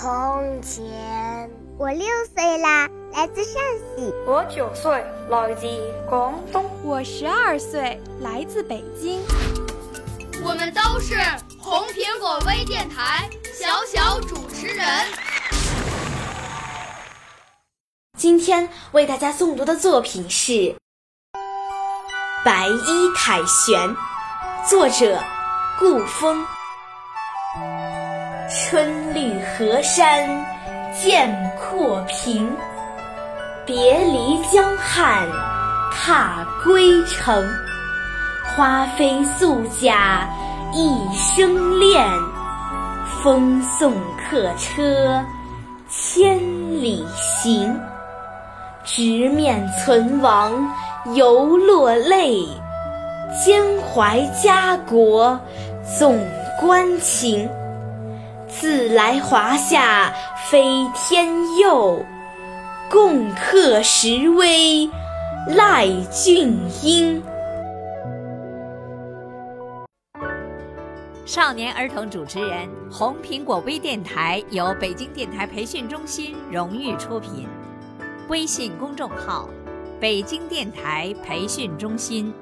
从前。我六岁啦，来自陕西。我九岁，来自广东。我十二岁，来自北京。我们都是红苹果微电台小小主持人。今天为大家诵读的作品是《白衣凯旋》，作者顾风。春绿河山见阔平，别离江汉踏归程。花飞素甲一声恋，风送客车千里行。直面存亡犹落泪，兼怀家国总关情。自来华夏飞天佑，共克时危赖俊英。少年儿童主持人，红苹果微电台由北京电台培训中心荣誉出品，微信公众号：北京电台培训中心。